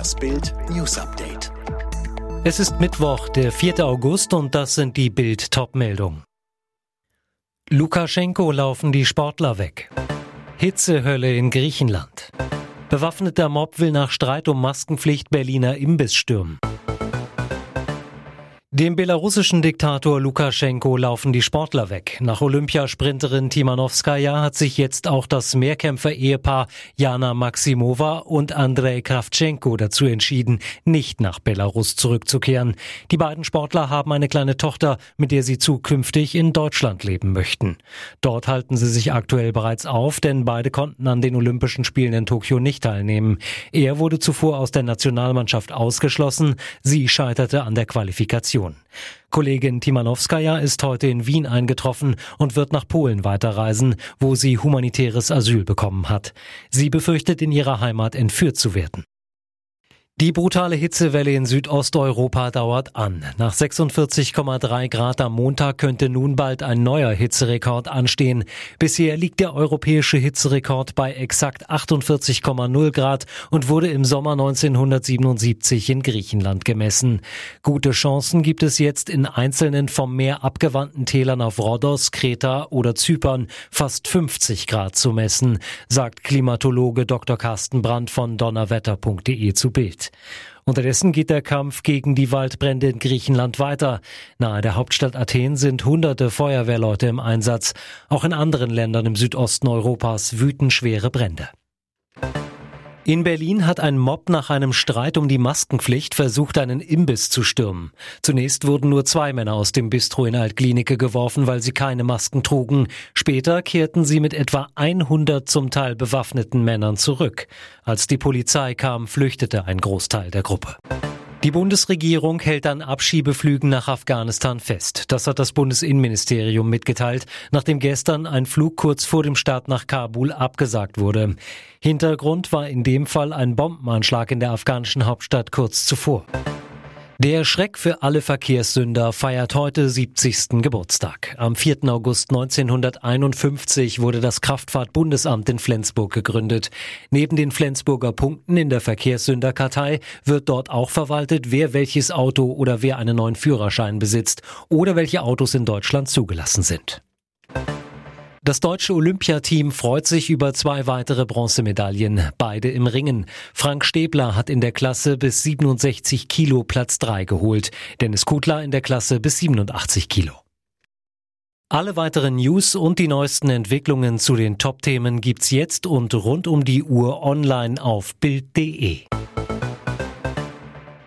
Das Bild News Update. Es ist Mittwoch, der 4. August und das sind die Bild Topmeldungen. Lukaschenko laufen die Sportler weg. Hitzehölle in Griechenland. Bewaffneter Mob will nach Streit um Maskenpflicht Berliner Imbiss stürmen. Dem belarussischen Diktator Lukaschenko laufen die Sportler weg. Nach Olympiasprinterin Timanowskaja hat sich jetzt auch das Mehrkämpfer-Ehepaar Jana Maximova und Andrei Kravchenko dazu entschieden, nicht nach Belarus zurückzukehren. Die beiden Sportler haben eine kleine Tochter, mit der sie zukünftig in Deutschland leben möchten. Dort halten sie sich aktuell bereits auf, denn beide konnten an den Olympischen Spielen in Tokio nicht teilnehmen. Er wurde zuvor aus der Nationalmannschaft ausgeschlossen, sie scheiterte an der Qualifikation. Situation. Kollegin Timanowskaja ist heute in Wien eingetroffen und wird nach Polen weiterreisen, wo sie humanitäres Asyl bekommen hat. Sie befürchtet, in ihrer Heimat entführt zu werden. Die brutale Hitzewelle in Südosteuropa dauert an. Nach 46,3 Grad am Montag könnte nun bald ein neuer Hitzerekord anstehen. Bisher liegt der europäische Hitzerekord bei exakt 48,0 Grad und wurde im Sommer 1977 in Griechenland gemessen. Gute Chancen gibt es jetzt in einzelnen vom Meer abgewandten Tälern auf Rhodos, Kreta oder Zypern fast 50 Grad zu messen, sagt Klimatologe Dr. Carsten Brandt von donnerwetter.de zu Bild. Unterdessen geht der Kampf gegen die Waldbrände in Griechenland weiter. Nahe der Hauptstadt Athen sind hunderte Feuerwehrleute im Einsatz. Auch in anderen Ländern im Südosten Europas wüten schwere Brände. In Berlin hat ein Mob nach einem Streit um die Maskenpflicht versucht, einen Imbiss zu stürmen. Zunächst wurden nur zwei Männer aus dem Bistro in Altklinike geworfen, weil sie keine Masken trugen. Später kehrten sie mit etwa 100 zum Teil bewaffneten Männern zurück. Als die Polizei kam, flüchtete ein Großteil der Gruppe. Die Bundesregierung hält an Abschiebeflügen nach Afghanistan fest. Das hat das Bundesinnenministerium mitgeteilt, nachdem gestern ein Flug kurz vor dem Start nach Kabul abgesagt wurde. Hintergrund war in dem Fall ein Bombenanschlag in der afghanischen Hauptstadt kurz zuvor. Der Schreck für alle Verkehrssünder feiert heute 70. Geburtstag. Am 4. August 1951 wurde das Kraftfahrtbundesamt in Flensburg gegründet. Neben den Flensburger Punkten in der Verkehrssünderkartei wird dort auch verwaltet, wer welches Auto oder wer einen neuen Führerschein besitzt oder welche Autos in Deutschland zugelassen sind. Das deutsche Olympiateam freut sich über zwei weitere Bronzemedaillen, beide im Ringen. Frank Stäbler hat in der Klasse bis 67 Kilo Platz 3 geholt, Dennis Kutler in der Klasse bis 87 Kilo. Alle weiteren News und die neuesten Entwicklungen zu den Top-Themen gibt's jetzt und rund um die Uhr online auf Bild.de.